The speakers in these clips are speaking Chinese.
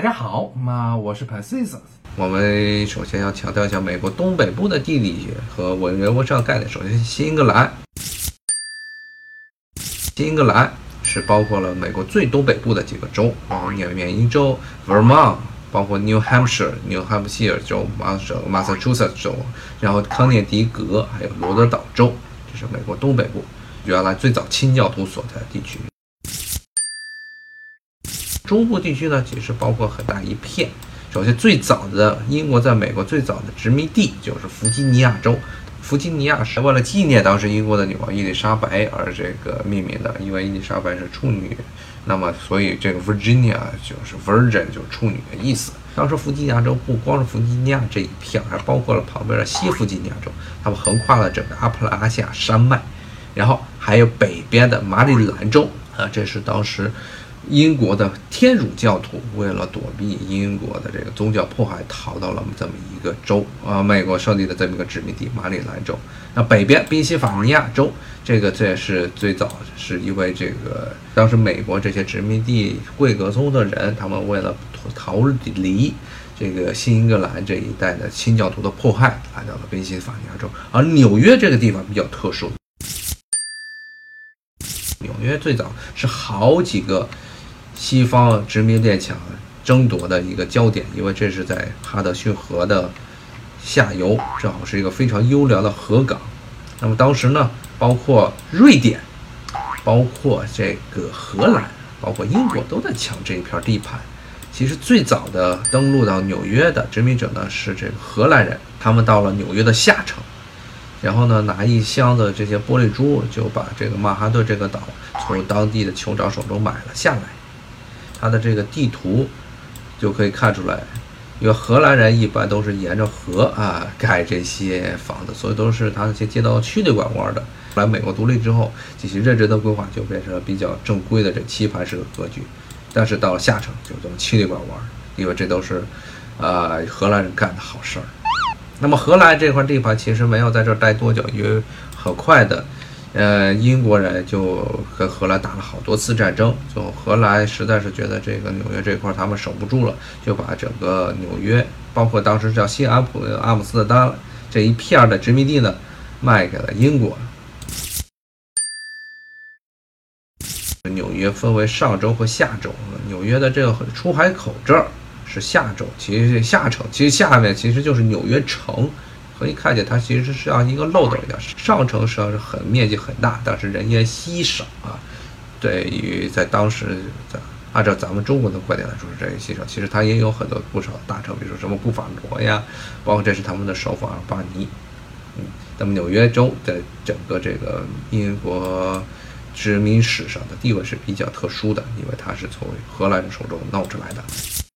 大家好，那我是 Pacis。我们首先要强调一下美国东北部的地理学和文人文上概念。首先，新英格兰，新英格兰是包括了美国最东北部的几个州，啊缅缅因州、Vermont，包括 New Hampshire、New Hampshire 州、马省 Massachusetts 州，然后康涅狄格，还有罗德岛州，这是美国东北部，原来最早清教徒所在的地区。中部地区呢，其实包括很大一片。首先，最早的英国在美国最早的殖民地就是弗吉尼亚州。弗吉尼亚是为了纪念当时英国的女王伊丽莎白而这个命名的，因为伊丽莎白是处女，那么所以这个 Virginia 就是 Virgin 就是处女的意思。当时弗吉尼亚州不光是弗吉尼亚这一片，还包括了旁边的西弗吉尼亚州，他们横跨了整个阿普拉西亚山脉，然后还有北边的马里兰州啊，这是当时。英国的天主教徒为了躲避英国的这个宗教迫害，逃到了这么一个州啊，美国设立的这么一个殖民地马里兰州。那北边宾夕法尼亚州，这个这也是最早是因为这个当时美国这些殖民地贵格宗的人，他们为了逃离这个新英格兰这一带的清教徒的迫害，来到了宾夕法尼亚州。而纽约这个地方比较特殊，纽约最早是好几个。西方殖民列强争夺的一个焦点，因为这是在哈德逊河的下游，正好是一个非常优良的河港。那么当时呢，包括瑞典、包括这个荷兰、包括英国都在抢这一片地盘。其实最早的登陆到纽约的殖民者呢是这个荷兰人，他们到了纽约的下城，然后呢拿一箱子这些玻璃珠，就把这个曼哈顿这个岛从当地的酋长手中买了下来。它的这个地图就可以看出来，因为荷兰人一般都是沿着河啊盖这些房子，所以都是它那些街道曲里拐弯的。来美国独立之后，进行认真的规划就变成了比较正规的这棋盘式的格局。但是到了下城就这么曲里拐弯，因为这都是呃荷兰人干的好事儿。那么荷兰这块地盘其实没有在这儿待多久，因为很快的。呃，英国人就跟荷兰打了好多次战争，就荷兰实在是觉得这个纽约这块他们守不住了，就把整个纽约，包括当时叫新阿普阿姆斯特丹这一片的殖民地呢，卖给了英国。纽约分为上州和下州，纽约的这个出海口这儿是下州，其实下城，其实下面其实就是纽约城。可以看见，它其实是像一个漏斗一样。上城实际上是很面积很大，但是人烟稀少啊。对于在当时，在按照咱们中国的观点来说是这样稀少。其实它也有很多不少大城，比如说什么布法罗呀，包括这是他们的首府阿尔巴尼。嗯，那么纽约州在整个这个英国殖民史上的地位是比较特殊的，因为它是从荷兰人手中闹出来的。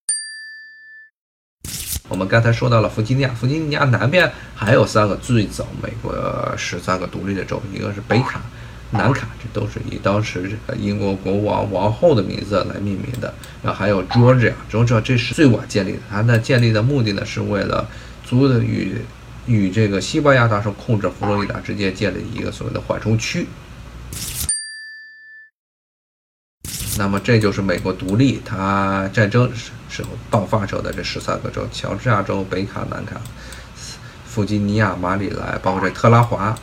我们刚才说到了弗吉尼亚，弗吉尼亚南边还有三个最早美国十三个独立的州，一个是北卡、南卡，这都是以当时这个英国国王王后的名字来命名的。然后还有 Georgia，Georgia 这是最晚建立的，它的建立的目的呢是为了足的与与这个西班牙当时控制佛罗里达之间建立一个所谓的缓冲区。那么这就是美国独立，它战争时候爆发时候的这十三个州：乔治亚州、北卡、南卡、弗吉尼亚、马里兰，包括这特拉华啊，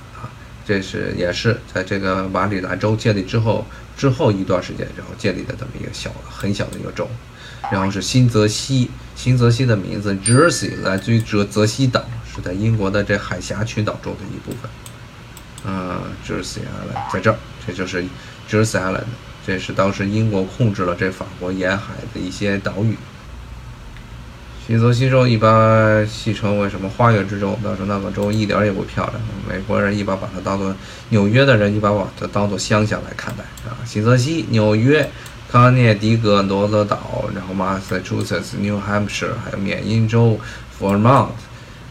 这是也是在这个马里兰州建立之后之后一段时间，然后建立的这么一个小很小的一个州。然后是新泽西，新泽西的名字 Jersey 来自于泽泽西岛，是在英国的这海峡群岛中的一部分。嗯，Jersey Island 在这儿，这就是 Jersey Island。这是当时英国控制了这法国沿海的一些岛屿。新泽西州一般戏称为什么“花园之州”，但是那个州一点也不漂亮。美国人一般把它当做纽约的人一般把它当做乡下来看待啊。新泽西、纽约、康涅狄格、罗德岛，然后 Massachusetts、New Hampshire，还有缅因州、Vermont。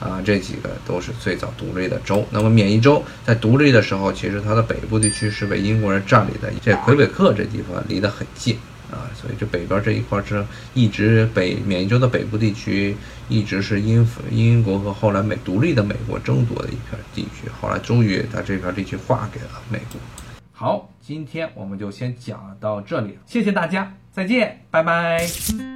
啊，这几个都是最早独立的州。那么缅因州在独立的时候，其实它的北部地区是被英国人占领的。这魁北克这地方离得很近啊，所以这北边这一块是一直北缅因州的北部地区，一直是英英国和后来美独立的美国争夺的一片地区。后来终于把这片地区划给了美国。好，今天我们就先讲到这里，谢谢大家，再见，拜拜。